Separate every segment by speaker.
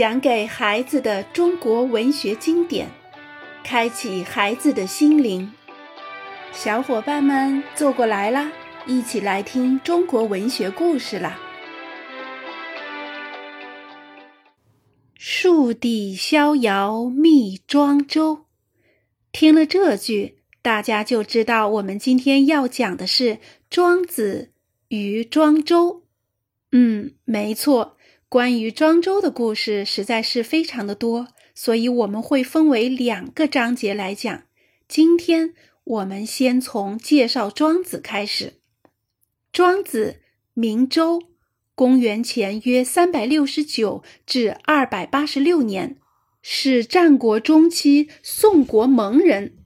Speaker 1: 讲给孩子的中国文学经典，开启孩子的心灵。小伙伴们坐过来啦，一起来听中国文学故事啦！树底逍遥觅庄周，听了这句，大家就知道我们今天要讲的是庄子与庄周。嗯，没错。关于庄周的故事实在是非常的多，所以我们会分为两个章节来讲。今天我们先从介绍庄子开始。庄子名周，公元前约三百六十九至二百八十六年，是战国中期宋国蒙人。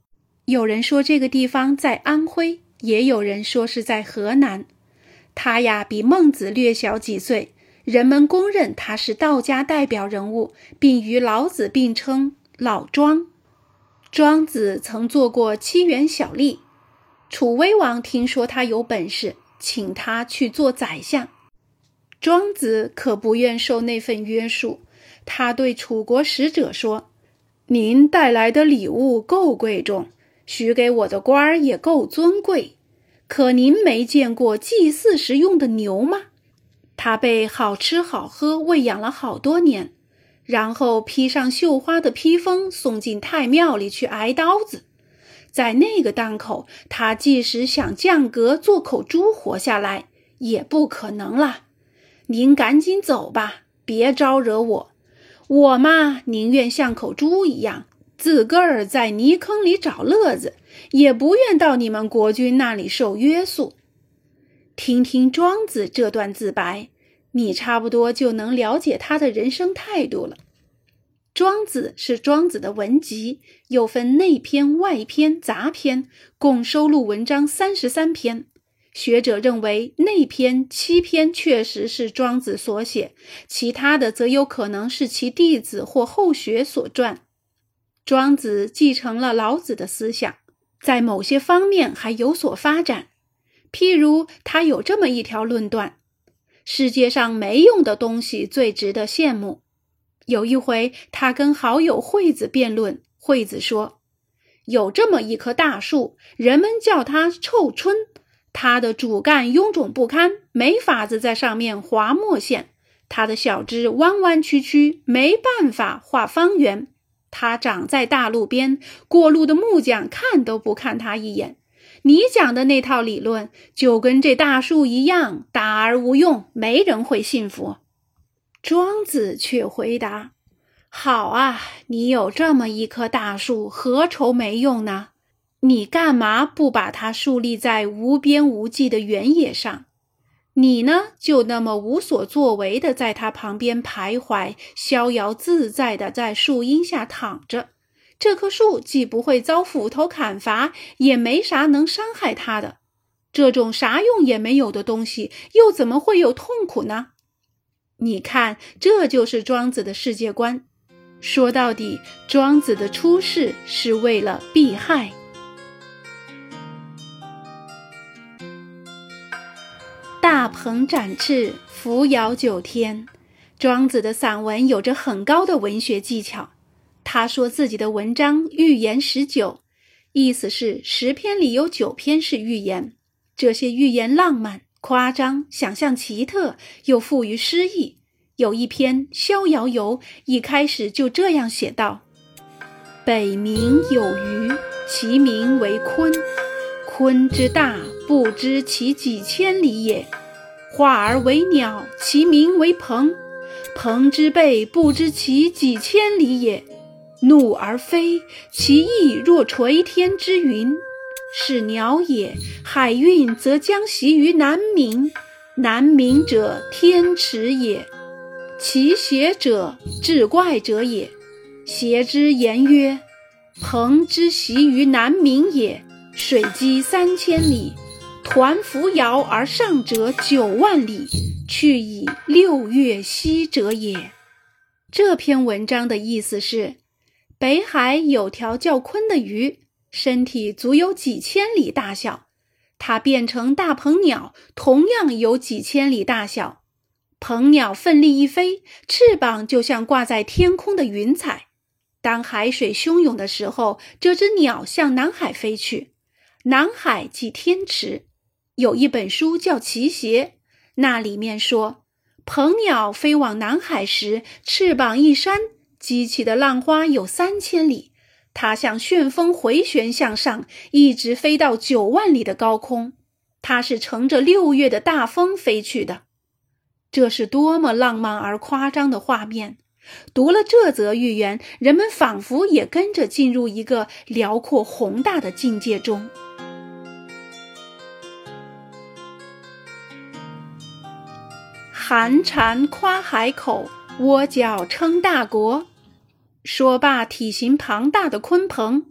Speaker 1: 有人说这个地方在安徽，也有人说是在河南。他呀，比孟子略小几岁。人们公认他是道家代表人物，并与老子并称老庄。庄子曾做过七元小吏，楚威王听说他有本事，请他去做宰相。庄子可不愿受那份约束，他对楚国使者说：“您带来的礼物够贵重，许给我的官儿也够尊贵，可您没见过祭祀时用的牛吗？”他被好吃好喝喂养了好多年，然后披上绣花的披风，送进太庙里去挨刀子。在那个当口，他即使想降格做口猪活下来，也不可能了。您赶紧走吧，别招惹我。我嘛，宁愿像口猪一样，自个儿在泥坑里找乐子，也不愿到你们国君那里受约束。听听庄子这段自白，你差不多就能了解他的人生态度了。庄子是庄子的文集，又分内篇、外篇、杂篇，共收录文章三十三篇。学者认为，内篇七篇确实是庄子所写，其他的则有可能是其弟子或后学所撰。庄子继承了老子的思想，在某些方面还有所发展。譬如，他有这么一条论断：世界上没用的东西最值得羡慕。有一回，他跟好友惠子辩论，惠子说：“有这么一棵大树，人们叫它臭椿，它的主干臃肿不堪，没法子在上面划墨线；它的小枝弯弯曲曲，没办法画方圆。它长在大路边，过路的木匠看都不看它一眼。”你讲的那套理论就跟这大树一样大而无用，没人会信服。庄子却回答：“好啊，你有这么一棵大树，何愁没用呢？你干嘛不把它树立在无边无际的原野上？你呢，就那么无所作为的在它旁边徘徊，逍遥自在的在树荫下躺着。”这棵树既不会遭斧头砍伐，也没啥能伤害它的。这种啥用也没有的东西，又怎么会有痛苦呢？你看，这就是庄子的世界观。说到底，庄子的出世是为了避害。大鹏展翅，扶摇九天。庄子的散文有着很高的文学技巧。他说自己的文章寓言十九，意思是十篇里有九篇是寓言。这些寓言浪漫、夸张、想象奇特，又富于诗意。有一篇《逍遥游》，一开始就这样写道：“北冥有鱼，其名为鲲。鲲之大，不知其几千里也。化而为鸟，其名为鹏。鹏之背，不知其几千里也。”怒而飞，其翼若垂天之云，是鸟也。海运则将徙于南冥，南冥者，天池也。其邪者，志怪者也。邪之言曰：鹏之徙于南冥也，水击三千里，抟扶摇而上者九万里，去以六月息者也。这篇文章的意思是。北海有条叫鲲的鱼，身体足有几千里大小。它变成大鹏鸟，同样有几千里大小。鹏鸟奋力一飞，翅膀就像挂在天空的云彩。当海水汹涌的时候，这只鸟向南海飞去。南海即天池。有一本书叫《奇邪》，那里面说，鹏鸟飞往南海时，翅膀一扇，激起的浪花有三千里。它像旋风回旋向上，一直飞到九万里的高空。它是乘着六月的大风飞去的。这是多么浪漫而夸张的画面！读了这则寓言，人们仿佛也跟着进入一个辽阔宏大的境界中。寒蝉夸海口，窝角称大国。说罢，体型庞大的鲲鹏，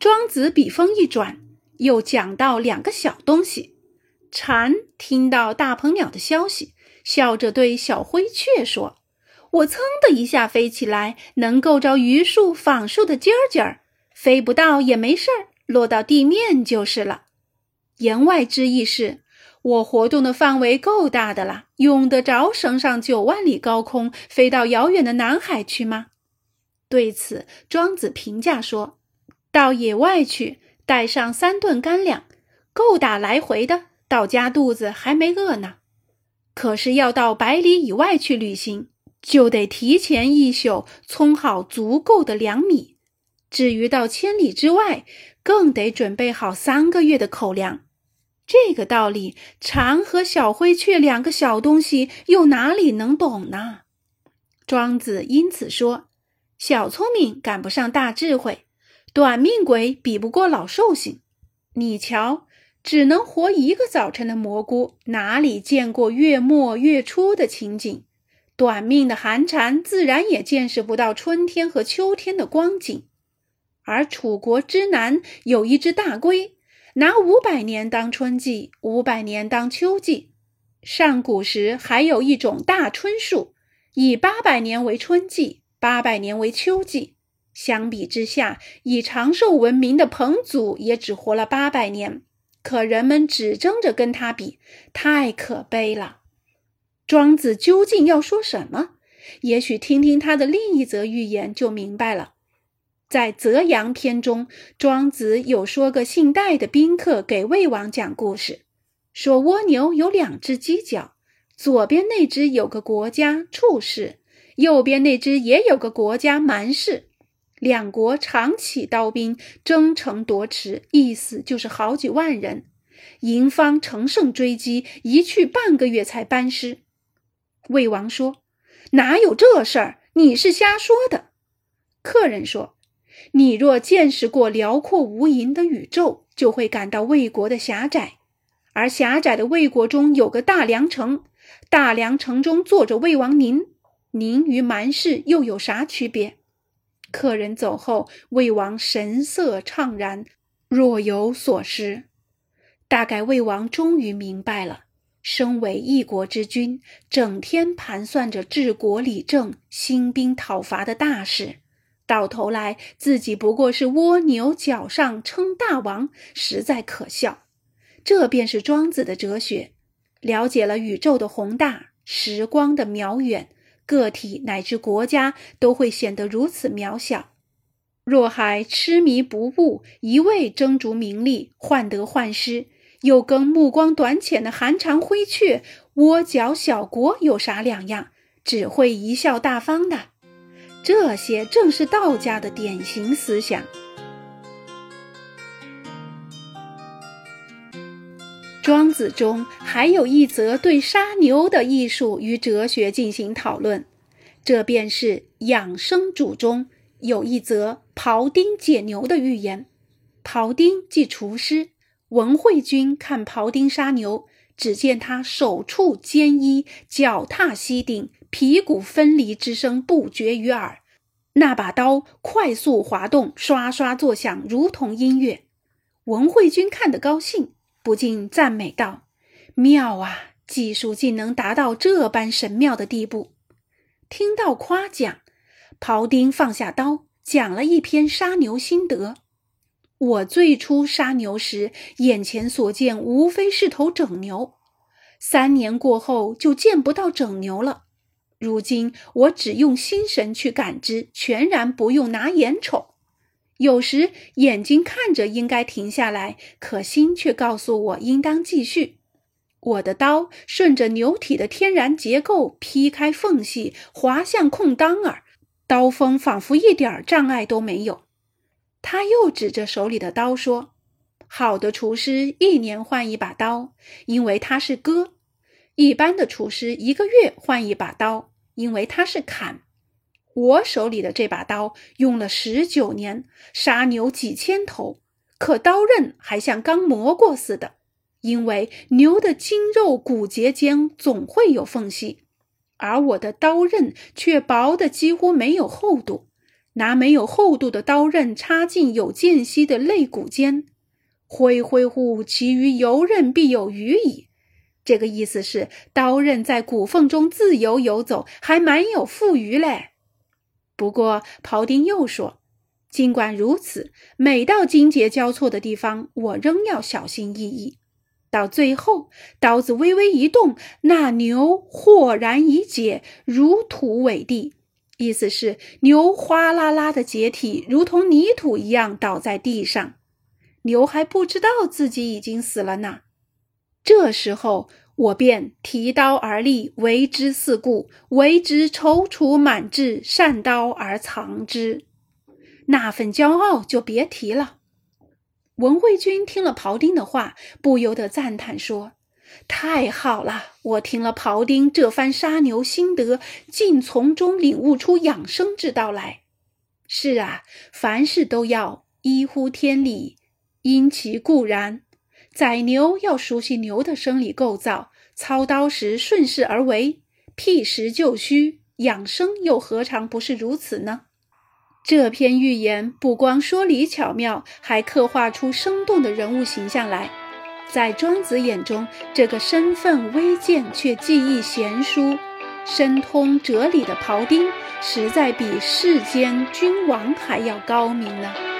Speaker 1: 庄子笔锋一转，又讲到两个小东西。蝉听到大鹏鸟的消息，笑着对小灰雀说：“我噌的一下飞起来，能够着榆树、纺树的尖儿尖儿，飞不到也没事儿，落到地面就是了。”言外之意是，我活动的范围够大的了，用得着升上九万里高空，飞到遥远的南海去吗？对此，庄子评价说：“到野外去，带上三顿干粮，够打来回的。到家肚子还没饿呢。可是要到百里以外去旅行，就得提前一宿充好足够的粮米。至于到千里之外，更得准备好三个月的口粮。这个道理，蝉和小灰雀两个小东西又哪里能懂呢？”庄子因此说。小聪明赶不上大智慧，短命鬼比不过老寿星。你瞧，只能活一个早晨的蘑菇，哪里见过月末月初的情景？短命的寒蝉自然也见识不到春天和秋天的光景。而楚国之南有一只大龟，拿五百年当春季，五百年当秋季。上古时还有一种大椿树，以八百年为春季。八百年为秋季，相比之下，以长寿闻名的彭祖也只活了八百年。可人们只争着跟他比，太可悲了。庄子究竟要说什么？也许听听他的另一则寓言就明白了。在《泽阳篇》中，庄子有说个姓戴的宾客给魏王讲故事，说蜗牛有两只犄角，左边那只有个国家处士。右边那只也有个国家蛮氏，两国常起刀兵，争城夺池，意思就是好几万人。营方乘胜追击，一去半个月才班师。魏王说：“哪有这事儿？你是瞎说的。”客人说：“你若见识过辽阔无垠的宇宙，就会感到魏国的狭窄。而狭窄的魏国中有个大梁城，大梁城中坐着魏王您。”您与蛮氏又有啥区别？客人走后，魏王神色怅然，若有所失。大概魏王终于明白了，身为一国之君，整天盘算着治国理政、兴兵讨伐的大事，到头来自己不过是蜗牛角上称大王，实在可笑。这便是庄子的哲学。了解了宇宙的宏大，时光的渺远。个体乃至国家都会显得如此渺小。若还痴迷不悟，一味争逐名利，患得患失，又跟目光短浅的寒蝉灰雀、窝角小国有啥两样？只会贻笑大方的。这些正是道家的典型思想。庄子中还有一则对杀牛的艺术与哲学进行讨论，这便是《养生主》中有一则庖丁解牛的寓言。庖丁即厨师，文惠君看庖丁杀牛，只见他手触坚衣，脚踏膝顶，皮骨分离之声不绝于耳，那把刀快速滑动，刷刷作响，如同音乐。文惠君看得高兴。不禁赞美道：“妙啊！技术竟能达到这般神妙的地步。”听到夸奖，庖丁放下刀，讲了一篇杀牛心得：“我最初杀牛时，眼前所见无非是头整牛，三年过后就见不到整牛了。如今我只用心神去感知，全然不用拿眼瞅。有时眼睛看着应该停下来，可心却告诉我应当继续。我的刀顺着牛体的天然结构劈开缝隙，滑向空当儿，刀锋仿佛一点障碍都没有。他又指着手里的刀说：“好的厨师一年换一把刀，因为他是割；一般的厨师一个月换一把刀，因为他是砍。我手里的这把刀用了十九年，杀牛几千头，可刀刃还像刚磨过似的。”因为牛的筋肉骨节间总会有缝隙，而我的刀刃却薄的几乎没有厚度。拿没有厚度的刀刃插进有间隙的肋骨间，挥挥乎其余游刃必有余矣。这个意思是刀刃在骨缝中自由游走，还蛮有富余嘞。不过庖丁又说，尽管如此，每到筋节交错的地方，我仍要小心翼翼。到最后，刀子微微一动，那牛豁然一解，如土为地。意思是牛哗啦啦的解体，如同泥土一样倒在地上。牛还不知道自己已经死了呢。这时候，我便提刀而立，为之四顾，为之踌躇满志，善刀而藏之。那份骄傲就别提了。文慧君听了庖丁的话，不由得赞叹说：“太好了！我听了庖丁这番杀牛心得，竟从中领悟出养生之道来。是啊，凡事都要依乎天理，因其固然。宰牛要熟悉牛的生理构造，操刀时顺势而为，辟实就虚。养生又何尝不是如此呢？”这篇寓言不光说理巧妙，还刻画出生动的人物形象来。在庄子眼中，这个身份微贱却技艺娴熟、深通哲理的庖丁，实在比世间君王还要高明呢。